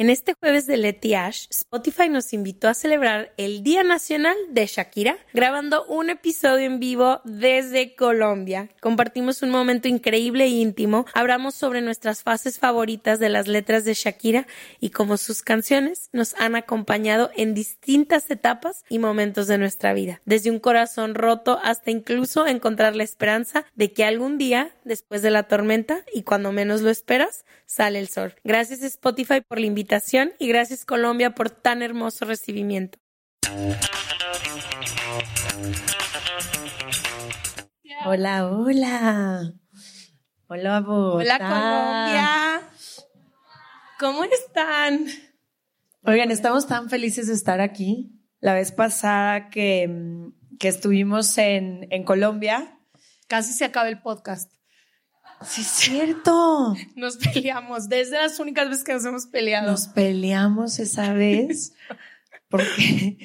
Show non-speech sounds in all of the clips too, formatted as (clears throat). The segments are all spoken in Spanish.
En este jueves de Letty Ash, Spotify nos invitó a celebrar el Día Nacional de Shakira, grabando un episodio en vivo desde Colombia. Compartimos un momento increíble e íntimo, hablamos sobre nuestras fases favoritas de las letras de Shakira y cómo sus canciones nos han acompañado en distintas etapas y momentos de nuestra vida, desde un corazón roto hasta incluso encontrar la esperanza de que algún día, después de la tormenta y cuando menos lo esperas, sale el sol. Gracias Spotify por la invitación y gracias Colombia por tan hermoso recibimiento. Hola, hola. Hola, Hola, Colombia. ¿Cómo están? Oigan, estamos tan felices de estar aquí. La vez pasada que, que estuvimos en, en Colombia, casi se acaba el podcast. Sí, es cierto. Nos peleamos. Desde las únicas veces que nos hemos peleado. Nos peleamos esa vez porque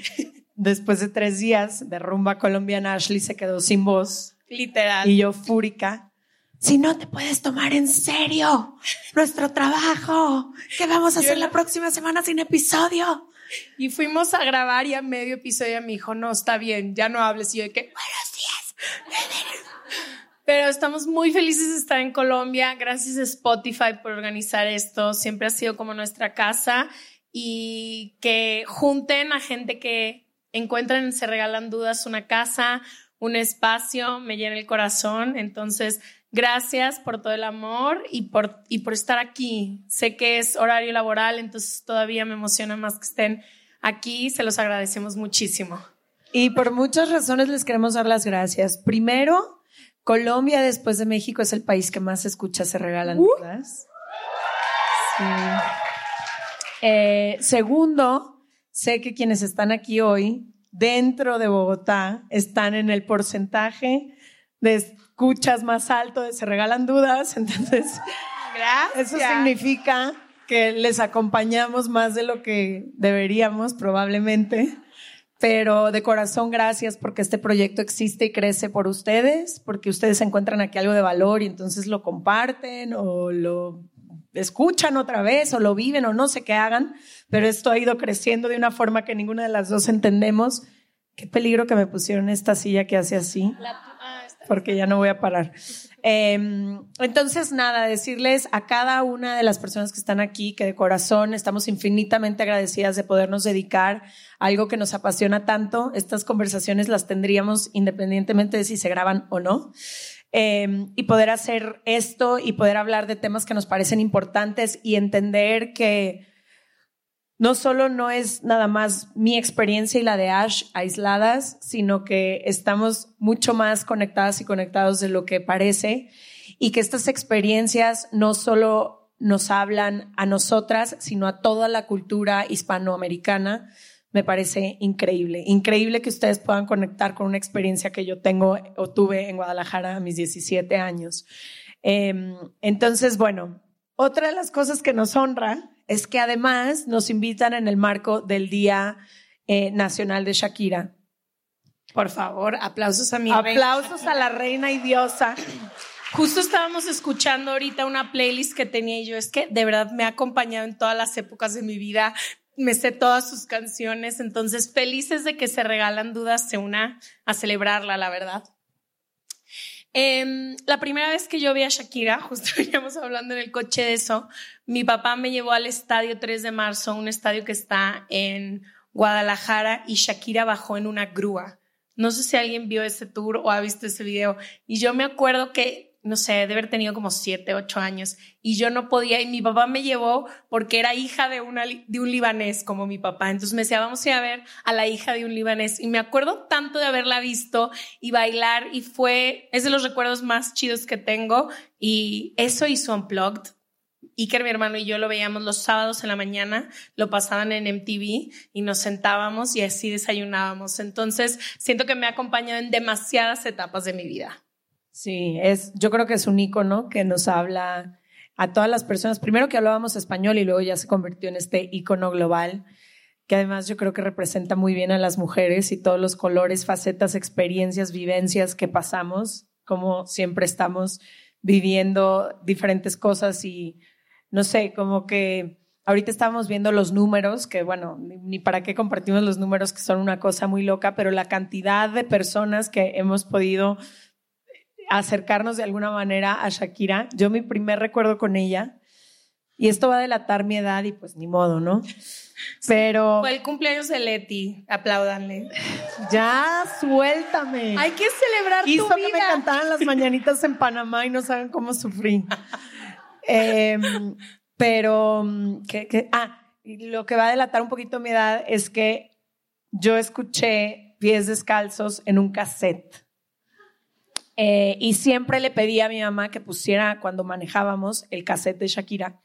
después de tres días de rumba colombiana, Ashley se quedó sin voz. Literal. Y yo fúrica. Si no te puedes tomar en serio nuestro trabajo, ¿qué vamos a hacer la próxima semana sin episodio? Y fuimos a grabar y a medio episodio me dijo, no, está bien, ya no hables. Y yo de que, buenos días. Pero estamos muy felices de estar en Colombia. Gracias a Spotify por organizar esto. Siempre ha sido como nuestra casa y que junten a gente que encuentran Se Regalan Dudas una casa, un espacio, me llena el corazón. Entonces, gracias por todo el amor y por, y por estar aquí. Sé que es horario laboral, entonces todavía me emociona más que estén aquí. Se los agradecemos muchísimo. Y por muchas razones les queremos dar las gracias. Primero, Colombia, después de México, es el país que más escucha se regalan uh. Sí. Eh, segundo, sé que quienes están aquí hoy, dentro de Bogotá, están en el porcentaje de escuchas más alto de se regalan dudas. (laughs) Entonces, Gracias. eso significa que les acompañamos más de lo que deberíamos, probablemente. Pero de corazón, gracias porque este proyecto existe y crece por ustedes, porque ustedes encuentran aquí algo de valor y entonces lo comparten o lo escuchan otra vez o lo viven o no sé qué hagan, pero esto ha ido creciendo de una forma que ninguna de las dos entendemos. Qué peligro que me pusieron esta silla que hace así, ah, porque ya no voy a parar. Em, entonces, nada, decirles a cada una de las personas que están aquí que de corazón estamos infinitamente agradecidas de podernos dedicar a algo que nos apasiona tanto. Estas conversaciones las tendríamos independientemente de si se graban o no. Em, y poder hacer esto y poder hablar de temas que nos parecen importantes y entender que no solo no es nada más mi experiencia y la de Ash aisladas, sino que estamos mucho más conectadas y conectados de lo que parece y que estas experiencias no solo nos hablan a nosotras, sino a toda la cultura hispanoamericana. Me parece increíble, increíble que ustedes puedan conectar con una experiencia que yo tengo o tuve en Guadalajara a mis 17 años. Em, entonces, bueno, otra de las cosas que nos honra es que además nos invitan en el marco del Día eh, Nacional de Shakira. Por favor, aplausos a mi Aplausos a la reina y diosa. Justo estábamos escuchando ahorita una playlist que tenía y yo, es que de verdad me ha acompañado en todas las épocas de mi vida, me sé todas sus canciones, entonces felices de que se regalan dudas, se una a celebrarla, la verdad. Em, la primera vez que yo vi a Shakira, (laughs) justo veníamos hablando en el coche de eso, mi papá me llevó al estadio 3 de marzo, un estadio que está en Guadalajara, y Shakira bajó en una grúa. No sé si alguien vio ese tour o ha visto ese video. Y yo me acuerdo que no sé, de haber tenido como siete, ocho años y yo no podía y mi papá me llevó porque era hija de, una, de un libanés como mi papá. Entonces me decía, vamos a ir a ver a la hija de un libanés y me acuerdo tanto de haberla visto y bailar y fue, es de los recuerdos más chidos que tengo y eso hizo Unplugged. Iker, mi hermano y yo lo veíamos los sábados en la mañana, lo pasaban en MTV y nos sentábamos y así desayunábamos. Entonces, siento que me ha acompañado en demasiadas etapas de mi vida. Sí, es, yo creo que es un icono que nos habla a todas las personas. Primero que hablábamos español y luego ya se convirtió en este icono global, que además yo creo que representa muy bien a las mujeres y todos los colores, facetas, experiencias, vivencias que pasamos, como siempre estamos viviendo diferentes cosas y no sé, como que ahorita estábamos viendo los números, que bueno, ni para qué compartimos los números, que son una cosa muy loca, pero la cantidad de personas que hemos podido acercarnos de alguna manera a Shakira. Yo mi primer recuerdo con ella, y esto va a delatar mi edad y pues ni modo, ¿no? Pero... Fue el cumpleaños de Leti, apláudanle. Ya, suéltame. Hay que celebrar Hizo tu que vida. me cantaran las mañanitas en Panamá y no saben cómo sufrí. Em, pero, ah, lo que va a delatar un poquito mi edad es que yo escuché Pies Descalzos en un cassette. Eh, y siempre le pedí a mi mamá que pusiera cuando manejábamos el cassette de Shakira.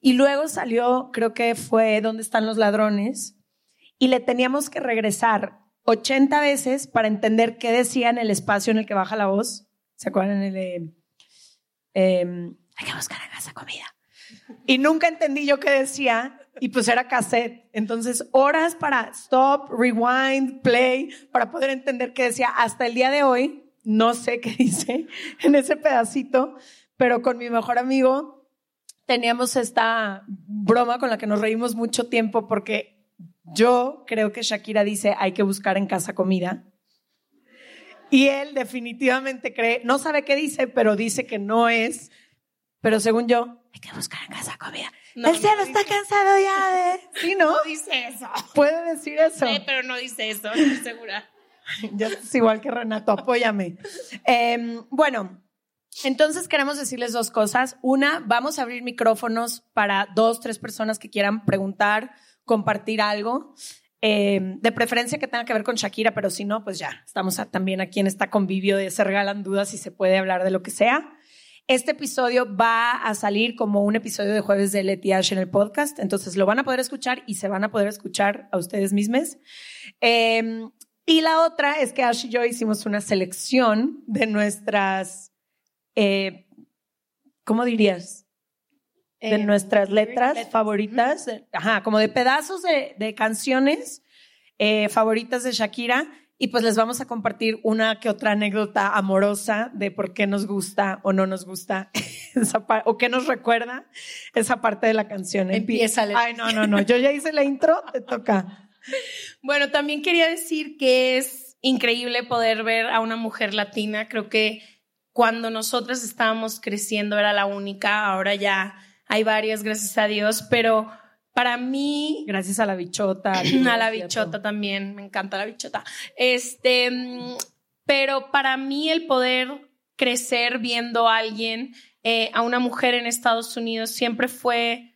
Y luego salió, creo que fue ¿Dónde están los ladrones? Y le teníamos que regresar 80 veces para entender qué decía en el espacio en el que baja la voz. ¿Se acuerdan? El em, hay que buscar en casa comida. Y nunca entendí yo qué decía y pues era cassette. Entonces, horas para stop, rewind, play, para poder entender qué decía. Hasta el día de hoy, no sé qué (laughs) dice en ese pedacito, pero con mi mejor amigo teníamos esta broma con la que nos reímos mucho tiempo porque yo creo que Shakira dice hay que buscar en casa comida. Y él definitivamente cree, no sabe qué dice, pero dice que no es. Pero según yo, hay que buscar en casa comida. No, el cielo no está dice- cansado ya de... (laughs) Sí, ¿no? No dice eso. Puede decir eso. Sí, pero no dice eso, estoy segura. (laughs) Ya es igual que Renato, apóyame. Eh, bueno, entonces queremos decirles dos cosas. Una, vamos a abrir micrófonos para dos, tres personas que quieran preguntar, compartir algo. Eh, de preferencia que tenga que ver con Shakira, pero si no, pues ya, estamos también aquí en esta convivio de se regalan dudas y se puede hablar de lo que sea. Este episodio va a salir como un episodio de jueves de Leti Ash en el podcast, entonces lo van a poder escuchar y se van a poder escuchar a ustedes mismos. Eh, y la otra es que Ash y yo hicimos una selección de nuestras, eh, ¿cómo dirías? De Eh, nuestras letras favoritas, de- ajá, como de pedazos de, de canciones eh, favoritas de Shakira. Y pues les vamos a compartir una que otra anécdota amorosa de por qué nos gusta o no nos gusta (laughs) esa parte, o qué nos recuerda esa parte de la canción. Empiézale. Ay, no, no, no. Yo ya hice la intro, te toca. Bueno, también quería decir que es increíble poder ver a una mujer latina. Creo que cuando nosotras estábamos creciendo era la única, ahora ya hay varias, gracias a Dios, pero para mí Gracias a la bichota. (clears throat) a la bichota también, me encanta la bichota. Este, pero para mí el poder crecer viendo a alguien, eh, a una mujer en Estados Unidos, siempre fue,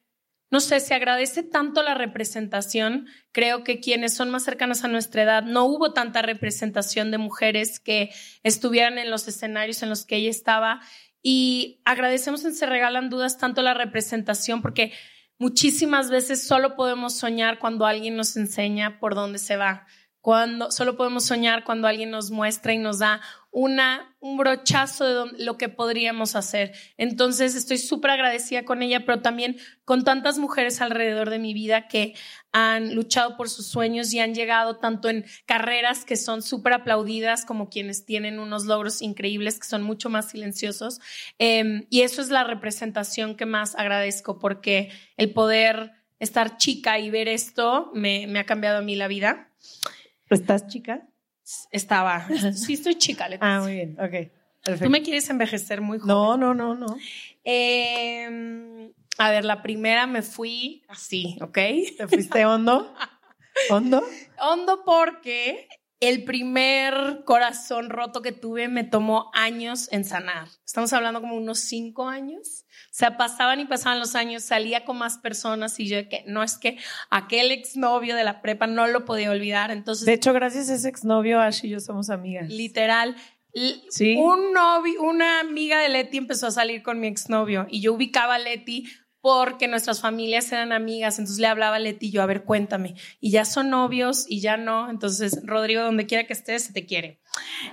no sé, se agradece tanto la representación. Creo que quienes son más cercanas a nuestra edad, no hubo tanta representación de mujeres que estuvieran en los escenarios en los que ella estaba. Y agradecemos en Se Regalan Dudas tanto la representación porque muchísimas veces solo podemos soñar cuando alguien nos enseña por dónde se va. Cuando solo podemos soñar cuando alguien nos muestra y nos da una, un brochazo de lo que podríamos hacer. Entonces estoy súper agradecida con ella, pero también con tantas mujeres alrededor de mi vida que han luchado por sus sueños y han llegado tanto en carreras que son súper aplaudidas como quienes tienen unos logros increíbles que son mucho más silenciosos. Eh, y eso es la representación que más agradezco porque el poder estar chica y ver esto me, me ha cambiado a mí la vida. ¿Estás chica? Estaba, (laughs) sí estoy chica, Leticia. Ah, muy bien. Ok. Perfecto. Tú me quieres envejecer muy joven. No, no, no, no. Eh, a ver, la primera me fui así, ¿ok? ¿Te fuiste hondo? (laughs) ¿Hondo? Hondo porque el primer corazón roto que tuve me tomó años en sanar. Estamos hablando como unos cinco años. O sea, pasaban y pasaban los años, salía con más personas y yo que no es que aquel exnovio de la prepa no lo podía olvidar. Entonces, de hecho, gracias a ese exnovio, Ash y yo somos amigas. Literal. ¿Sí? Un novio, una amiga de Leti empezó a salir con mi exnovio y yo ubicaba a Leti porque nuestras familias eran amigas, entonces le hablaba a Leti yo, a ver, cuéntame, y ya son novios y ya no, entonces Rodrigo, donde quiera que estés, se te quiere.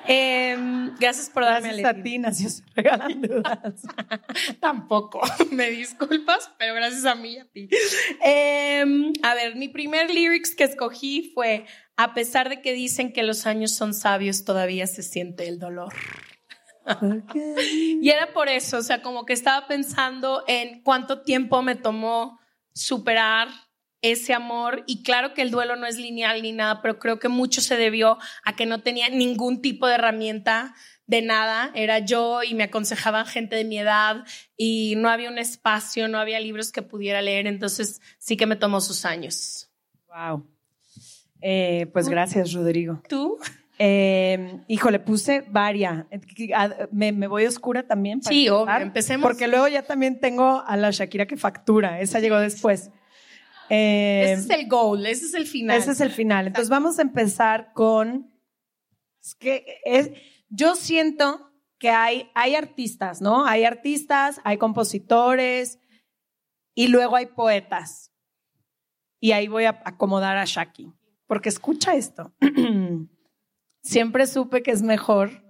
Em, gracias por darme gracias a, Leti. a ti, nació regalan dudas. (laughs) Tampoco, (laughs) me disculpas, pero gracias a mí y a ti. Em, a ver, mi primer lyrics que escogí fue, a pesar de que dicen que los años son sabios, todavía se siente el dolor. Y era por eso, o sea, como que estaba pensando en cuánto tiempo me tomó superar ese amor y claro que el duelo no es lineal ni nada, pero creo que mucho se debió a que no tenía ningún tipo de herramienta de nada, era yo y me aconsejaban gente de mi edad y no había un espacio, no había libros que pudiera leer, entonces sí que me tomó sus años. Wow. Eh, pues gracias, Rodrigo. ¿Tú? Eh, híjole, puse varias. Me, voy oscura también. sí, obvio, empecemos. Porque luego ya también tengo a la Shakira que factura. Esa llegó después. ese es el goal, ese es el final. Ese es el final. Entonces vamos a empezar con. Es que es, yo siento que hay, hay artistas, ¿no? Hay artistas, hay compositores y luego hay poetas. Y ahí voy a acomodar a Shaki. Porque escucha esto. (clears throat) Siempre supe que es mejor,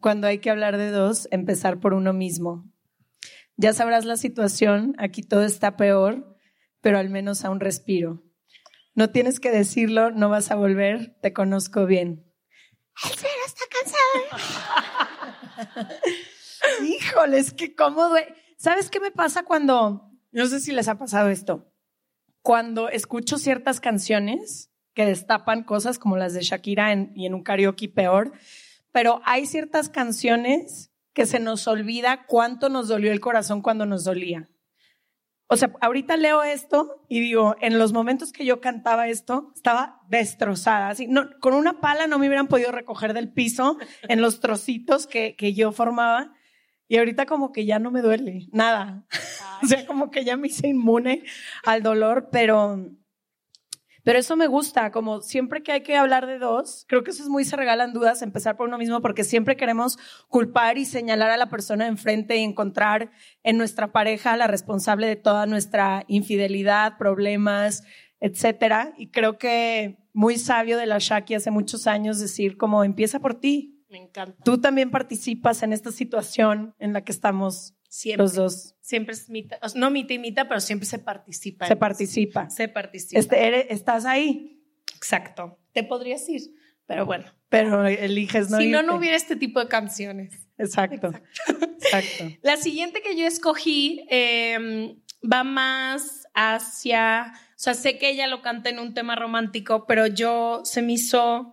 cuando hay que hablar de dos, empezar por uno mismo. Ya sabrás la situación, aquí todo está peor, pero al menos aún respiro. No tienes que decirlo, no vas a volver, te conozco bien. El está cansado. (laughs) Híjole, es que cómodo. ¿Sabes qué me pasa cuando, no sé si les ha pasado esto, cuando escucho ciertas canciones que destapan cosas como las de Shakira y en un karaoke peor, pero hay ciertas canciones que se nos olvida cuánto nos dolió el corazón cuando nos dolía. O sea, ahorita leo esto y digo, en los momentos que yo cantaba esto, estaba destrozada. Así, no, con una pala no me hubieran podido recoger del piso en los trocitos que, que yo formaba. Y ahorita como que ya no me duele nada. (laughs) o sea, como que ya me hice inmune al dolor, pero pero eso me gusta, como siempre que hay que hablar de dos, creo que eso es muy se regalan dudas, empezar por uno mismo, porque siempre queremos culpar y señalar a la persona enfrente y encontrar en nuestra pareja la responsable de toda nuestra infidelidad, problemas, etcétera. Y creo que muy sabio de la Shaki hace muchos años decir como empieza por ti. Me encanta. Tú también participas en esta situación en la que estamos Siempre. Los dos. Siempre es mitad, no mitad y mitad, pero siempre se participa. Se participa. Se participa. Este, estás ahí. Exacto. Te podrías ir, pero bueno. Pero eliges no Si no, no hubiera este tipo de canciones. Exacto. Exacto. (laughs) La siguiente que yo escogí em, va más hacia, o sea, sé que ella lo canta en un tema romántico, pero yo se me hizo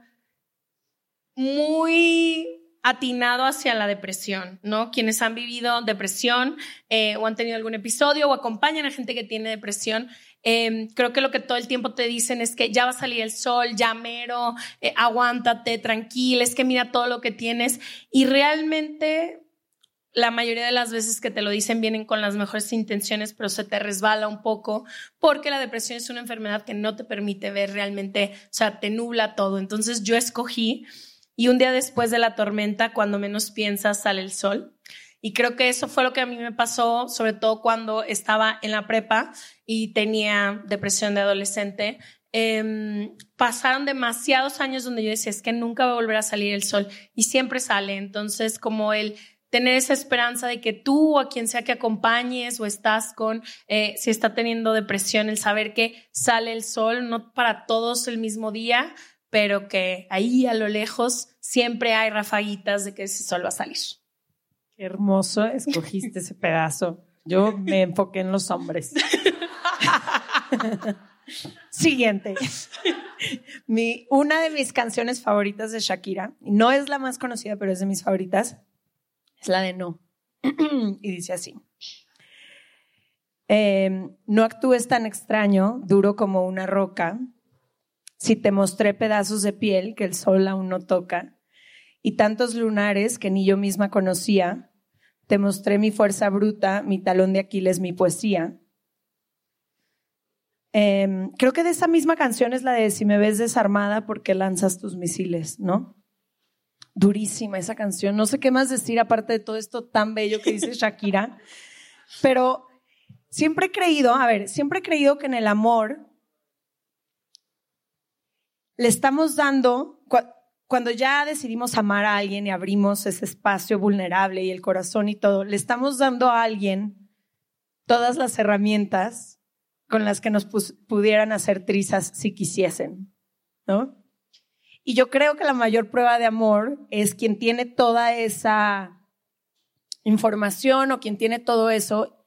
muy atinado hacia la depresión, ¿no? Quienes han vivido depresión eh, o han tenido algún episodio o acompañan a gente que tiene depresión, em, creo que lo que todo el tiempo te dicen es que ya va a salir el sol, ya mero, eh, aguántate, tranquila, es que mira todo lo que tienes y realmente la mayoría de las veces que te lo dicen vienen con las mejores intenciones, pero se te resbala un poco porque la depresión es una enfermedad que no te permite ver realmente, o sea, te nubla todo. Entonces yo escogí y un día después de la tormenta, cuando menos piensas, sale el sol. Y creo que eso fue lo que a mí me pasó, sobre todo cuando estaba en la prepa y tenía depresión de adolescente. Em, pasaron demasiados años donde yo decía, es que nunca va a volver a salir el sol y siempre sale. Entonces, como el tener esa esperanza de que tú o a quien sea que acompañes o estás con, eh, si está teniendo depresión, el saber que sale el sol, no para todos el mismo día, pero que ahí a lo lejos siempre hay rafaguitas de que ese sol va a salir. Qué hermoso escogiste ese pedazo. Yo me enfoqué en los hombres. (laughs) Siguiente. Mi, una de mis canciones favoritas de Shakira, no es la más conocida, pero es de mis favoritas, es la de No. (clears throat) y dice así. Em, no actúes tan extraño, duro como una roca, si te mostré pedazos de piel que el sol aún no toca, y tantos lunares que ni yo misma conocía, te mostré mi fuerza bruta, mi talón de Aquiles, mi poesía. Em, creo que de esa misma canción es la de Si me ves desarmada porque lanzas tus misiles, ¿no? Durísima esa canción. No sé qué más decir aparte de todo esto tan bello que dice (laughs) Shakira, pero siempre he creído, a ver, siempre he creído que en el amor le estamos dando, cuando ya decidimos amar a alguien y abrimos ese espacio vulnerable y el corazón y todo, le estamos dando a alguien todas las herramientas con las que nos pudieran hacer trizas si quisiesen, ¿no? Y yo creo que la mayor prueba de amor es quien tiene toda esa información o quien tiene todo eso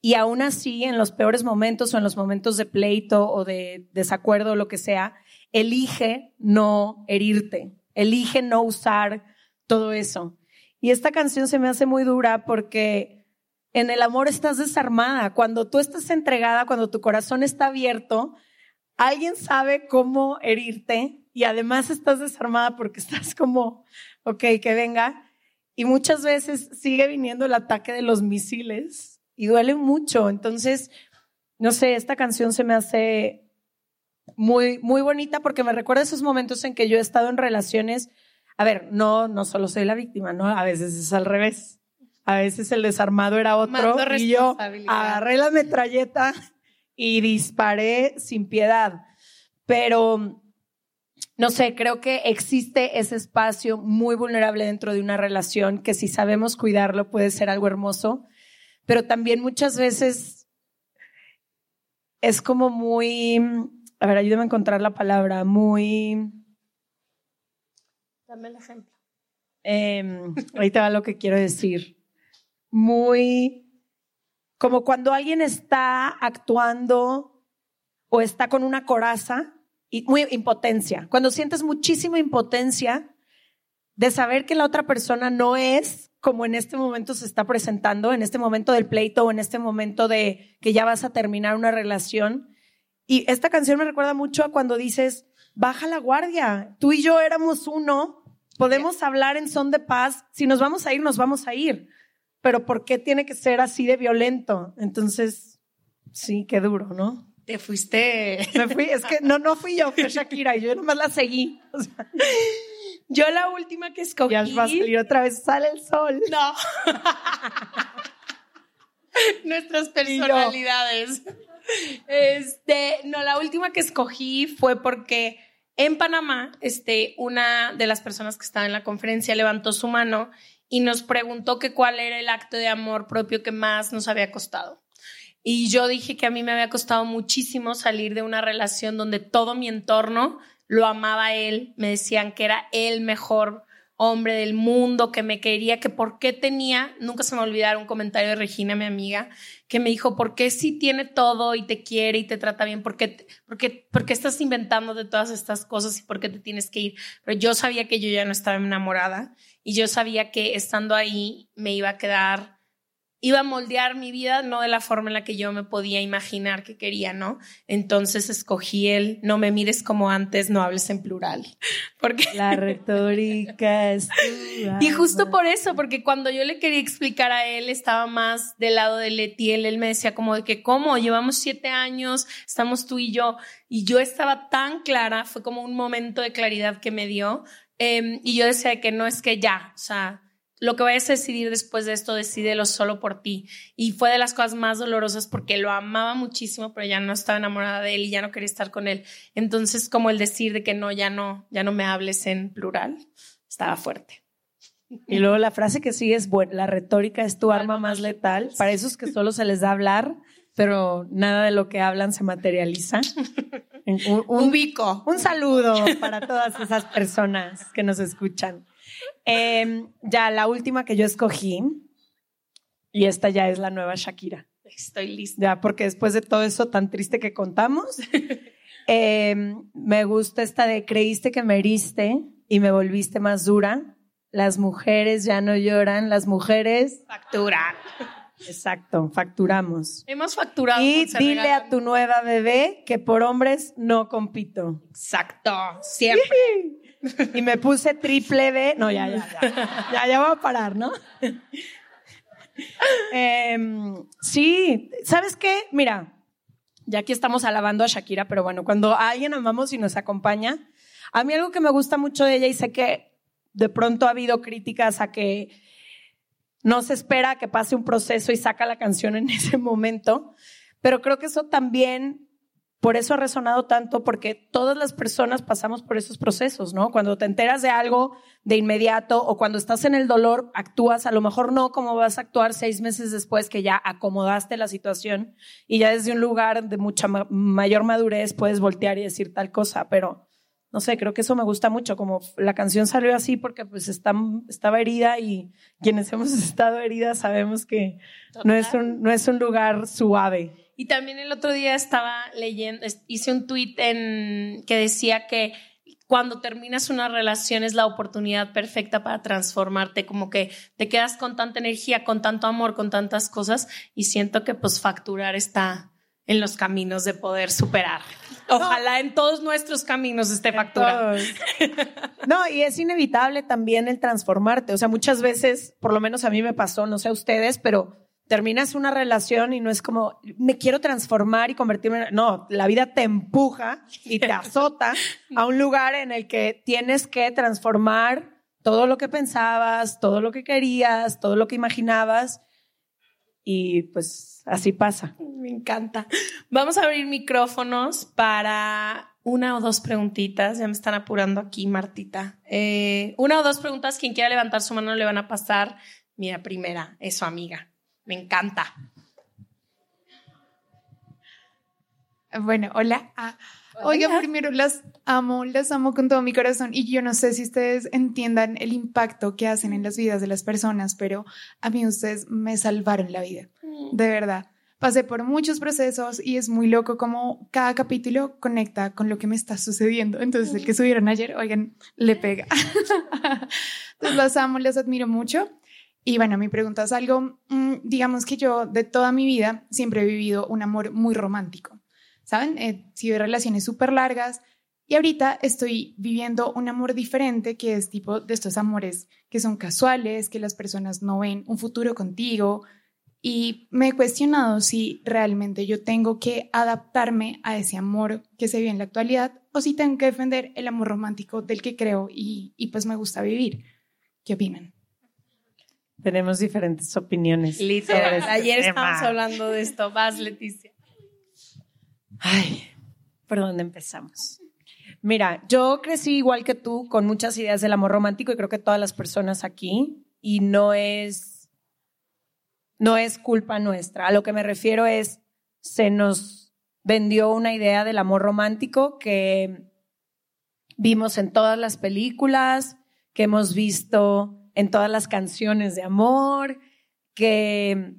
y aún así en los peores momentos o en los momentos de pleito o de desacuerdo o lo que sea, elige no herirte, elige no usar todo eso. Y esta canción se me hace muy dura porque en el amor estás desarmada. Cuando tú estás entregada, cuando tu corazón está abierto, alguien sabe cómo herirte y además estás desarmada porque (laughs) estás como, ok, que venga. Y muchas veces sigue viniendo el ataque de los misiles y duele mucho. Entonces, no sé, esta canción se me hace muy, muy bonita porque me recuerda esos momentos en que yo he estado en relaciones. A ver, no, no solo soy la víctima, ¿no? A veces es al revés. A veces el desarmado era otro y yo agarré la metralleta y disparé sin piedad. Pero, no sé, creo que existe ese espacio muy vulnerable dentro de una relación que si sabemos cuidarlo puede ser algo hermoso, pero también muchas veces es como muy a ver, ayúdame a encontrar la palabra, muy... Dame el ejemplo. Eh, ahorita va lo que quiero decir. Muy... Como cuando alguien está actuando o está con una coraza, y muy impotencia. Cuando sientes muchísima impotencia de saber que la otra persona no es como en este momento se está presentando, en este momento del pleito o en este momento de que ya vas a terminar una relación y esta canción me recuerda mucho a cuando dices, baja la guardia, tú y yo éramos uno, podemos hablar en son de paz, si nos vamos a ir, nos vamos a ir, pero ¿por qué tiene que ser así de violento? Entonces, sí, qué duro, ¿no? Te fuiste. Me fui, es que no, no fui yo, fue Shakira y yo nomás la seguí. yo la última que escogí. Ya va a salir otra vez, sale el sol. No. (laughs) Nuestras personalidades. Este, no, la última que escogí fue porque en Panamá, este, una de las personas que estaba en la conferencia levantó su mano y nos preguntó que cuál era el acto de amor propio que más nos había costado. Y yo dije que a mí me había costado muchísimo salir de una relación donde todo mi entorno lo amaba él, me decían que era el mejor hombre del mundo, que me quería, que por qué tenía, nunca se me olvidará un comentario de Regina, mi amiga, que me dijo, ¿por qué si tiene todo y te quiere y te trata bien? ¿Por qué, por qué, por qué estás inventando de todas estas cosas y por qué te tienes que ir? Pero yo sabía que yo ya no estaba enamorada y yo sabía que estando ahí me iba a quedar iba a moldear mi vida no de la forma en la que yo me podía imaginar que quería, ¿no? Entonces escogí el no me mires como antes, no hables en plural. (laughs) Porque la retórica es (laughs) Y justo por eso, porque cuando yo le quería explicar a él, estaba más del lado de Leti, él, él me decía como de que, ¿cómo? Llevamos siete años, estamos tú y yo. Y yo estaba tan clara, fue como un momento de claridad que me dio. Em, y yo decía que no es que ya, o sea, lo que vayas a decidir después de esto, decídelo solo por ti. Y fue de las cosas más dolorosas porque lo amaba muchísimo, pero ya no estaba enamorada de él y ya no quería estar con él. Entonces, como el decir de que no, ya no, ya no me hables en plural, estaba fuerte. Y luego la frase que sigue es, bueno, la retórica es tu arma más letal. Para esos que solo se les da hablar, pero nada de lo que hablan se materializa. (laughs) Un, un, bico. Un saludo para todas esas personas que nos escuchan. Em, ya la última que yo escogí, y esta ya es la nueva Shakira. Estoy lista. Ya, porque después de todo eso tan triste que contamos, em, me gusta esta de creíste que me heriste y me volviste más dura. Las mujeres ya no lloran, las mujeres facturan. Exacto, facturamos. Hemos facturado. Y dile regalan. a tu nueva bebé que por hombres no compito. Exacto, siempre. Y me puse triple B. No, ya, ya, ya. Ya, ya voy a parar, ¿no? Em, sí, ¿sabes qué? Mira, ya aquí estamos alabando a Shakira, pero bueno, cuando alguien amamos y nos acompaña, a mí algo que me gusta mucho de ella y sé que de pronto ha habido críticas a que no se espera que pase un proceso y saca la canción en (laughs) ese momento, pero creo que eso también por eso ha resonado tanto, porque todas las personas pasamos por esos procesos, ¿no? Cuando te enteras de algo de inmediato o cuando estás en el dolor, actúas, a lo mejor no como vas a actuar seis meses después que ya acomodaste la situación y ya desde un lugar de mucha ma- mayor madurez puedes voltear y decir tal cosa, pero no sé, creo que eso me gusta mucho, como la canción salió así porque pues está, estaba herida y quienes hemos (laughs) estado heridas sabemos que no es, un, no es un lugar suave. Y también el otro día estaba leyendo, hice un tweet en, que decía que cuando terminas una relación es la oportunidad perfecta para transformarte, como que te quedas con tanta energía, con tanto amor, con tantas cosas y siento que pues facturar está en los caminos de poder superar. Ojalá en todos nuestros caminos esté. Todos. No, y es inevitable también el transformarte. O sea, muchas veces, por lo menos a mí me pasó, no sé a ustedes, pero terminas una relación y no es como, me quiero transformar y convertirme en... No, la vida te empuja y te (laughs) azota a un lugar en el que tienes que transformar todo lo que pensabas, todo lo que querías, todo lo que imaginabas. Y pues así pasa. Me encanta. Vamos a abrir micrófonos para una o dos preguntitas. Ya me están apurando aquí, Martita. Eh, una o dos preguntas. Quien quiera levantar su mano le van a pasar. Mira, primera, es su amiga. Me encanta. Bueno, hola. Ah, oiga, primero las amo, las amo con todo mi corazón y yo no sé si ustedes entiendan el impacto que hacen en las vidas de las personas, pero a mí ustedes me salvaron la vida, de verdad. Pasé por muchos procesos y es muy loco como cada capítulo conecta con lo que me está sucediendo. Entonces, el que subieron ayer, oigan, le pega. (laughs) Entonces, las amo, las admiro mucho. Y bueno, mi pregunta es algo, mm, digamos que yo de toda mi vida siempre he vivido un amor muy romántico. ¿saben? He sido relaciones súper largas y ahorita estoy viviendo un amor diferente que es tipo de estos amores que son casuales, que las personas no ven un futuro contigo y me he cuestionado si realmente yo tengo que adaptarme a ese amor que se vive en la actualidad o si tengo que defender el amor romántico del que creo y, y pues me gusta vivir. ¿Qué opinan? Tenemos diferentes opiniones. Literal. este Ayer tema. estábamos hablando de esto. Vas, Leticia. Ay, ¿por dónde empezamos? Mira, yo crecí igual que tú con muchas ideas del amor romántico y creo que todas las personas aquí y no es no es culpa nuestra. A lo que me refiero es se nos vendió una idea del amor romántico que vimos en todas las películas, que hemos visto en todas las canciones de amor, que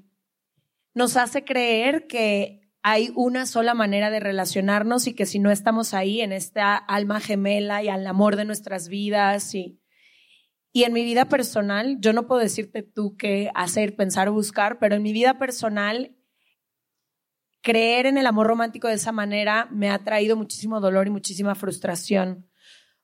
nos hace creer que hay una sola manera de relacionarnos y que si no estamos ahí en esta alma gemela y al amor de nuestras vidas y, y en mi vida personal, yo no puedo decirte tú qué hacer, pensar o buscar, pero en mi vida personal, creer en el amor romántico de esa manera me ha traído muchísimo dolor y muchísima frustración,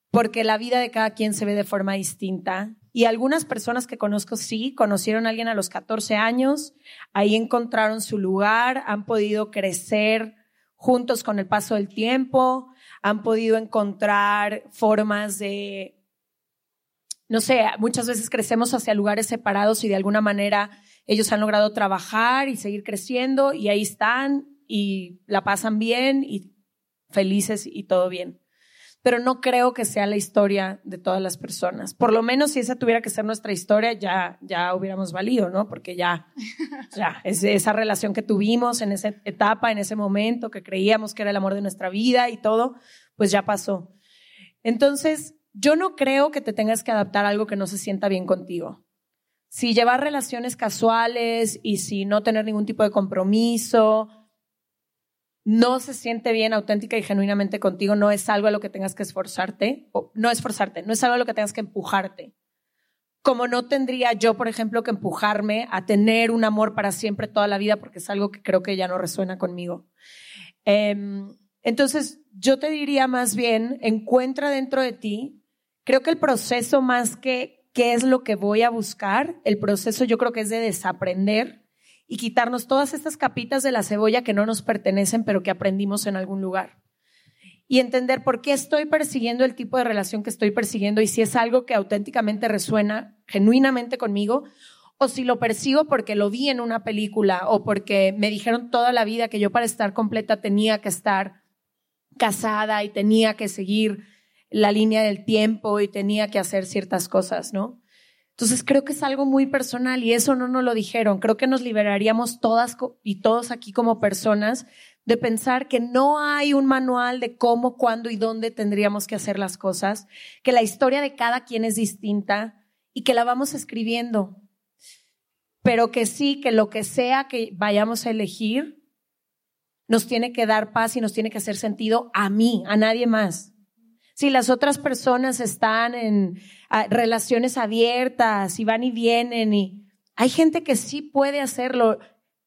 porque la vida de cada quien se ve de forma distinta. Y algunas personas que conozco sí, conocieron a alguien a los 14 años, ahí encontraron su lugar, han podido crecer juntos con el paso del tiempo, han podido encontrar formas de, no sé, muchas veces crecemos hacia lugares separados y de alguna manera ellos han logrado trabajar y seguir creciendo y ahí están y la pasan bien y felices y todo bien pero no creo que sea la historia de todas las personas. Por lo menos si esa tuviera que ser nuestra historia, ya, ya hubiéramos valido, ¿no? Porque ya, (laughs) ya, es esa relación que tuvimos en esa etapa, en ese momento, que creíamos que era el amor de nuestra vida y todo, pues ya pasó. Entonces, yo no creo que te tengas que adaptar a algo que no se sienta bien contigo. Si llevar relaciones casuales y si no tener ningún tipo de compromiso, no se siente bien auténtica y genuinamente contigo, no es algo a lo que tengas que esforzarte, o no esforzarte, no es algo a lo que tengas que empujarte. como no tendría yo, por ejemplo, que empujarme a tener un amor para siempre toda la vida, porque es algo que creo que ya no resuena conmigo. Em, entonces, yo te diría más bien, encuentra dentro de ti, creo que el proceso más que qué es lo que voy a buscar, el proceso yo creo que es de desaprender y quitarnos todas estas capitas de la cebolla que no nos pertenecen, pero que aprendimos en algún lugar. Y entender por qué estoy persiguiendo el tipo de relación que estoy persiguiendo y si es algo que auténticamente resuena genuinamente conmigo o si lo persigo porque lo vi en una película o porque me dijeron toda la vida que yo para estar completa tenía que estar casada y tenía que seguir la línea del tiempo y tenía que hacer ciertas cosas, ¿no? Entonces creo que es algo muy personal y eso no nos lo dijeron. Creo que nos liberaríamos todas y todos aquí como personas de pensar que no hay un manual de cómo, cuándo y dónde tendríamos que hacer las cosas, que la historia de cada quien es distinta y que la vamos escribiendo, pero que sí, que lo que sea que vayamos a elegir, nos tiene que dar paz y nos tiene que hacer sentido a mí, a nadie más. Si las otras personas están en relaciones abiertas y van y vienen y hay gente que sí puede hacerlo,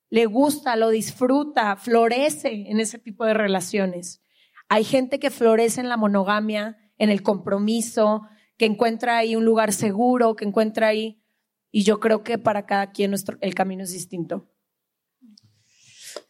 le gusta, lo disfruta, florece en ese tipo de relaciones. Hay gente que florece en la monogamia, en el compromiso, que encuentra ahí un lugar seguro, que encuentra ahí, y yo creo que para cada quien nuestro, el camino es distinto.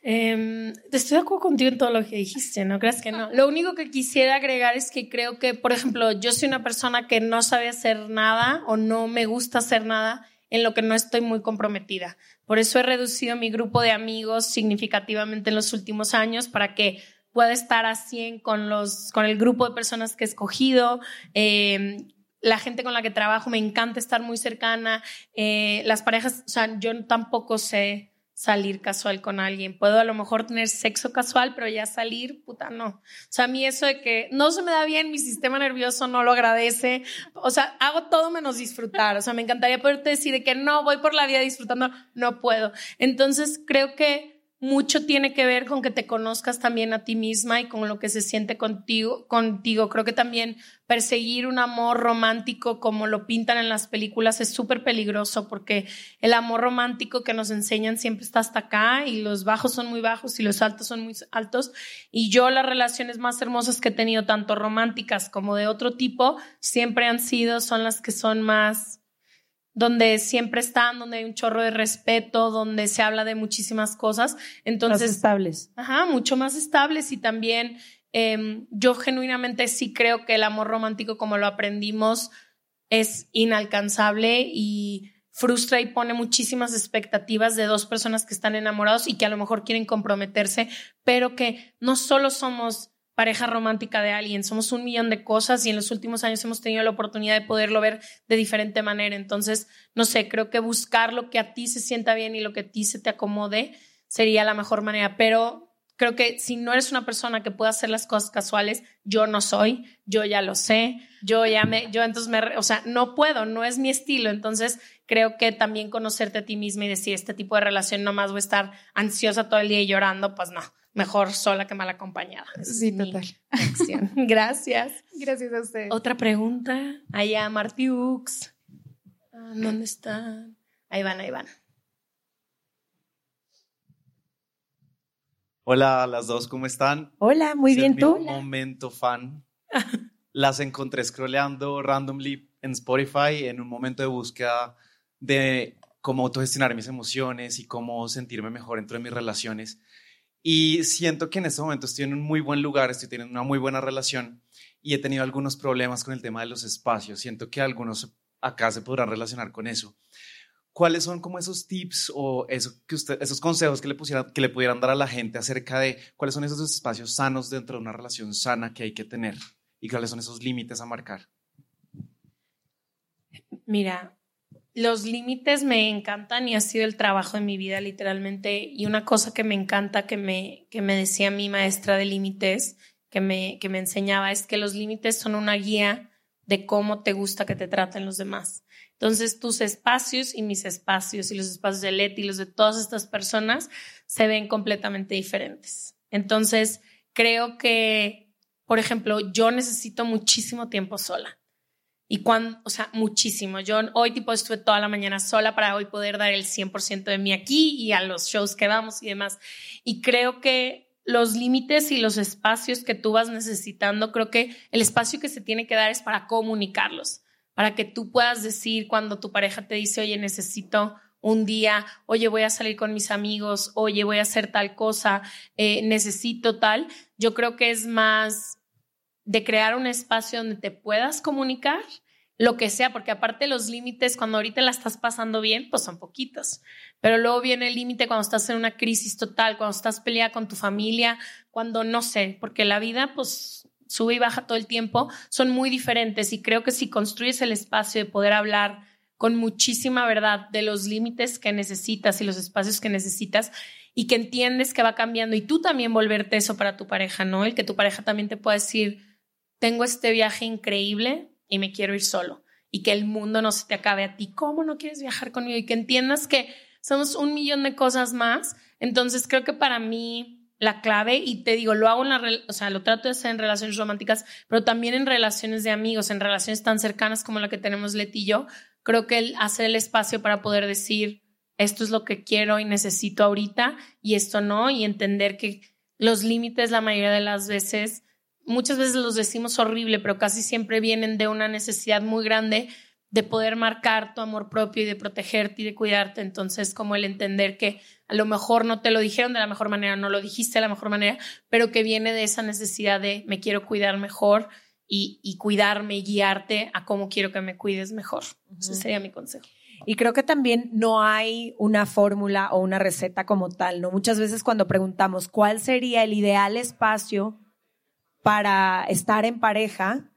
Eh, estoy de acuerdo contigo en todo lo que dijiste, ¿no crees que no? Lo único que quisiera agregar es que creo que, por ejemplo, yo soy una persona que no sabe hacer nada o no me gusta hacer nada en lo que no estoy muy comprometida. Por eso he reducido mi grupo de amigos significativamente en los últimos años para que pueda estar a 100 con, los, con el grupo de personas que he escogido. Eh, la gente con la que trabajo me encanta estar muy cercana. Eh, las parejas, o sea, yo tampoco sé salir casual con alguien. Puedo a lo mejor tener sexo casual, pero ya salir, puta, no. O sea, a mí eso de que no se me da bien, mi sistema nervioso no lo agradece. O sea, hago todo menos disfrutar. O sea, me encantaría poderte decir de que no, voy por la vida disfrutando, no puedo. Entonces, creo que mucho tiene que ver con que te conozcas también a ti misma y con lo que se siente contigo, contigo. Creo que también perseguir un amor romántico como lo pintan en las películas es súper peligroso porque el amor romántico que nos enseñan siempre está hasta acá y los bajos son muy bajos y los altos son muy altos. Y yo las relaciones más hermosas que he tenido, tanto románticas como de otro tipo, siempre han sido, son las que son más donde siempre están, donde hay un chorro de respeto, donde se habla de muchísimas cosas. Entonces, más estables. Ajá, mucho más estables y también em, yo genuinamente sí creo que el amor romántico como lo aprendimos es inalcanzable y frustra y pone muchísimas expectativas de dos personas que están enamorados y que a lo mejor quieren comprometerse, pero que no solo somos pareja romántica de alguien. Somos un millón de cosas y en los últimos años hemos tenido la oportunidad de poderlo ver de diferente manera. Entonces, no sé, creo que buscar lo que a ti se sienta bien y lo que a ti se te acomode sería la mejor manera. Pero creo que si no eres una persona que pueda hacer las cosas casuales, yo no soy, yo ya lo sé, yo ya me, yo entonces me, o sea, no puedo, no es mi estilo. Entonces, creo que también conocerte a ti misma y decir, este tipo de relación no más voy a estar ansiosa todo el día y llorando, pues no mejor sola que mal acompañada. sí, total. (laughs) Gracias. Gracias a usted. Otra pregunta. Allá, Martiux. Ah, ¿Dónde están? Ahí van, ahí van. Hola a las dos, ¿cómo están? Hola, muy bien tú. Un momento fan. (laughs) Las encontré scrolleando randomly en Spotify en un momento de búsqueda de cómo autogestionar mis emociones y cómo sentirme mejor dentro de mis relaciones. Y siento que en este momento estoy en un muy buen lugar, estoy teniendo una muy buena relación y he tenido algunos problemas con el tema de los espacios. Siento que algunos acá se podrán relacionar con eso. ¿Cuáles son como esos tips o esos consejos que le pudieran dar a la gente acerca de cuáles son esos espacios sanos dentro de una relación sana que hay que tener y cuáles son esos límites a marcar? Mira, los límites me encantan y ha sido el trabajo de mi vida literalmente. Y una cosa que me encanta que me, que me decía mi maestra de límites, que me, que me enseñaba, es que los límites son una guía de cómo te gusta que te traten los demás. Entonces tus espacios y mis espacios y los espacios de Leti y los de todas estas personas se ven completamente diferentes. Entonces creo que, por ejemplo, yo necesito muchísimo tiempo sola Y cuando, o sea, muchísimo. Yo hoy tipo estuve toda la mañana sola para hoy poder dar el 100% de mí aquí y a los shows que vamos y demás. Y creo que los límites y los espacios que tú vas necesitando, creo que el espacio que se tiene que dar es para comunicarlos, para que tú puedas decir cuando tu pareja te dice, oye, necesito un día, oye, voy a salir con mis amigos, oye, voy a hacer tal cosa, eh, necesito tal. Yo creo que es más de crear un espacio donde te puedas comunicar lo que sea, porque aparte los límites cuando ahorita la estás pasando bien, pues son poquitos, pero luego viene el límite cuando estás en una crisis total, cuando estás peleada con tu familia, cuando no sé, porque la vida pues sube y baja todo el tiempo, son muy diferentes y creo que si construyes el espacio de poder hablar con muchísima verdad de los límites que necesitas y los espacios que necesitas y que entiendes que va cambiando y tú también volverte eso para tu pareja, ¿no? El que tu pareja también te pueda decir, tengo este viaje increíble y me quiero ir solo y que el mundo no se te acabe a ti. ¿Cómo no quieres viajar conmigo? Y que entiendas que somos un millón de cosas más. Entonces creo que para mí la clave, y te digo, lo hago en la, o sea, lo trato de hacer en relaciones románticas, pero también en relaciones de amigos, en relaciones tan cercanas como la que tenemos Leti y yo, creo que el hacer el espacio para poder decir, esto es lo que quiero y necesito ahorita y esto no, y entender que los límites la mayoría de las veces, muchas veces los decimos horrible, pero casi siempre vienen de una necesidad muy grande de poder marcar tu amor propio y de protegerte y de cuidarte. Entonces, como el entender que a lo mejor no te lo dijeron de la mejor manera, no lo dijiste de la mejor manera, pero que viene de esa necesidad de me quiero cuidar mejor y, cuidarme y guiarte a cómo quiero que me cuides mejor. Ese sería mi consejo. Y creo que también no hay una fórmula o una receta como tal, ¿no? Muchas veces cuando preguntamos cuál sería el ideal espacio para estar en pareja,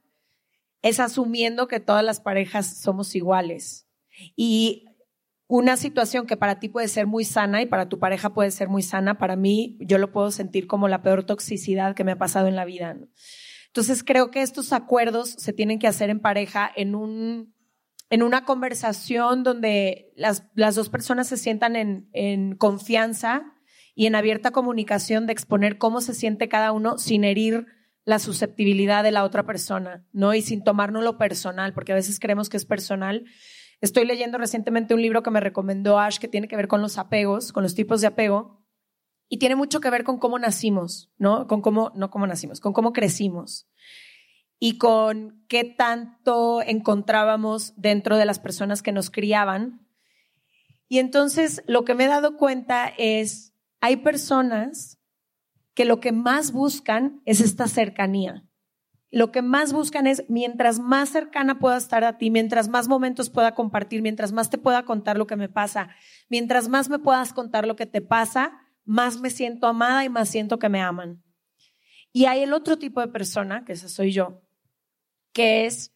es asumiendo que todas las parejas somos iguales. Y una situación que para ti puede ser muy sana y para tu pareja puede ser muy sana, para mí yo lo puedo sentir como la peor toxicidad que me ha pasado en la vida. ¿no? Entonces creo que estos acuerdos se tienen que hacer en pareja en un en una conversación donde las, las dos personas se sientan en, en confianza y en abierta comunicación de exponer cómo se siente cada uno sin herir la susceptibilidad de la otra persona, ¿no? Y sin tomárnoslo personal, porque a veces creemos que es personal. Estoy leyendo recientemente un libro que me recomendó Ash que tiene que ver con los apegos, con los tipos de apego, y tiene mucho que ver con cómo nacimos, ¿no? Con cómo, no cómo nacimos, con cómo crecimos y con qué tanto encontrábamos dentro de las personas que nos criaban. Y entonces lo que me he dado cuenta es, hay personas que lo que más buscan es esta cercanía. Lo que más buscan es, mientras más cercana pueda estar a ti, mientras más momentos pueda compartir, mientras más te pueda contar lo que me pasa, mientras más me puedas contar lo que te pasa, más me siento amada y más siento que me aman. Y hay el otro tipo de persona, que esa soy yo, que es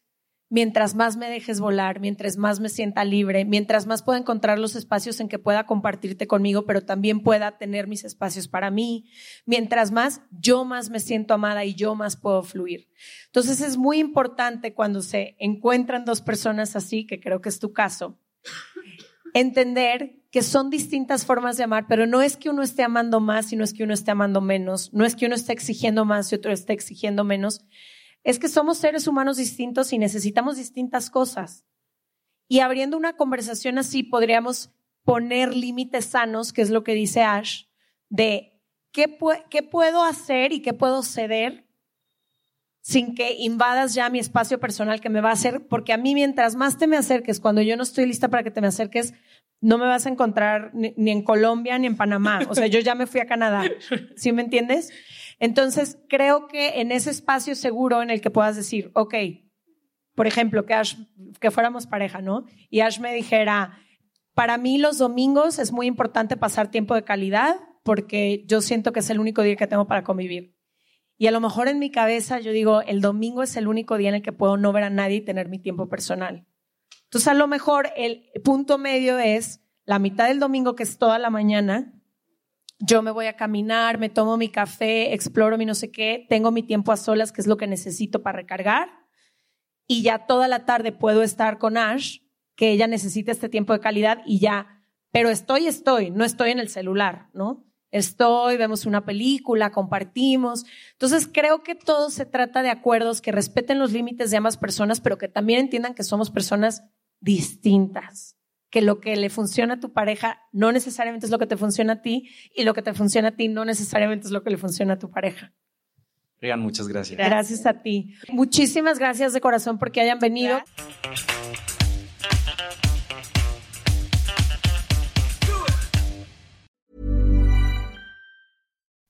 mientras más me dejes volar, mientras más me sienta libre, mientras más pueda encontrar los espacios en que pueda compartirte conmigo, pero también pueda tener mis espacios para mí, mientras más yo más me siento amada y yo más puedo fluir. Entonces es muy importante cuando se encuentran dos personas así, que creo que es tu caso, entender que son distintas formas de amar, pero no es que uno esté amando más y no es que uno esté amando menos, no es que uno esté exigiendo más y otro esté exigiendo menos, es que somos seres humanos distintos y necesitamos distintas cosas. Y abriendo una conversación así podríamos poner límites sanos, que es lo que dice Ash, de qué, puedo hacer y qué puedo ceder sin que invadas ya mi espacio personal que me va a hacer, porque a mí mientras más te me acerques, cuando yo no estoy lista para que te me acerques, no me vas a encontrar ni, en Colombia ni en Panamá. O sea, yo ya me fui a Canadá. ¿Sí me entiendes? Entonces, creo que en ese espacio seguro en el que puedas decir, ok, por ejemplo, que, que fuéramos pareja, ¿no? Y Ash me dijera, para mí los domingos es muy importante pasar tiempo de calidad porque yo siento que es el único día que tengo para convivir. Y a lo mejor en mi cabeza yo digo, el domingo es el único día en el que puedo no ver a nadie y tener mi tiempo personal. Entonces, a lo mejor el punto medio es la mitad del domingo, que es toda la mañana, yo me voy a caminar, me tomo mi café, exploro mi no sé qué, tengo mi tiempo a solas, que es lo que necesito para recargar, y ya toda la tarde puedo estar con Ash, que ella necesita este tiempo de calidad y ya, pero estoy, estoy, no estoy en el celular, ¿no? estoy, vemos una película, compartimos. Entonces creo que todo se trata de acuerdos que respeten los límites de ambas personas, pero que también entiendan que somos personas distintas, que lo que le funciona a tu pareja no necesariamente es lo que te funciona a ti y lo que te funciona a ti no necesariamente es lo que le funciona a tu pareja. Regan, muchas gracias. Gracias a ti. Muchísimas gracias de corazón porque hayan venido.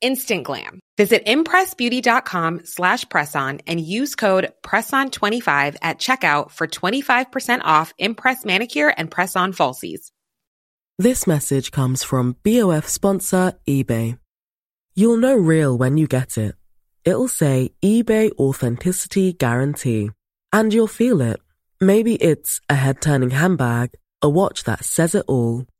instant glam. Visit impressbeauty.com slash presson and use code PRESSON25 at checkout for 25% off Impress Manicure and Press-On Falsies. This message comes from BOF sponsor eBay. You'll know real when you get it. It'll say eBay Authenticity Guarantee. And you'll feel it. Maybe it's a head-turning handbag, a watch that says it all,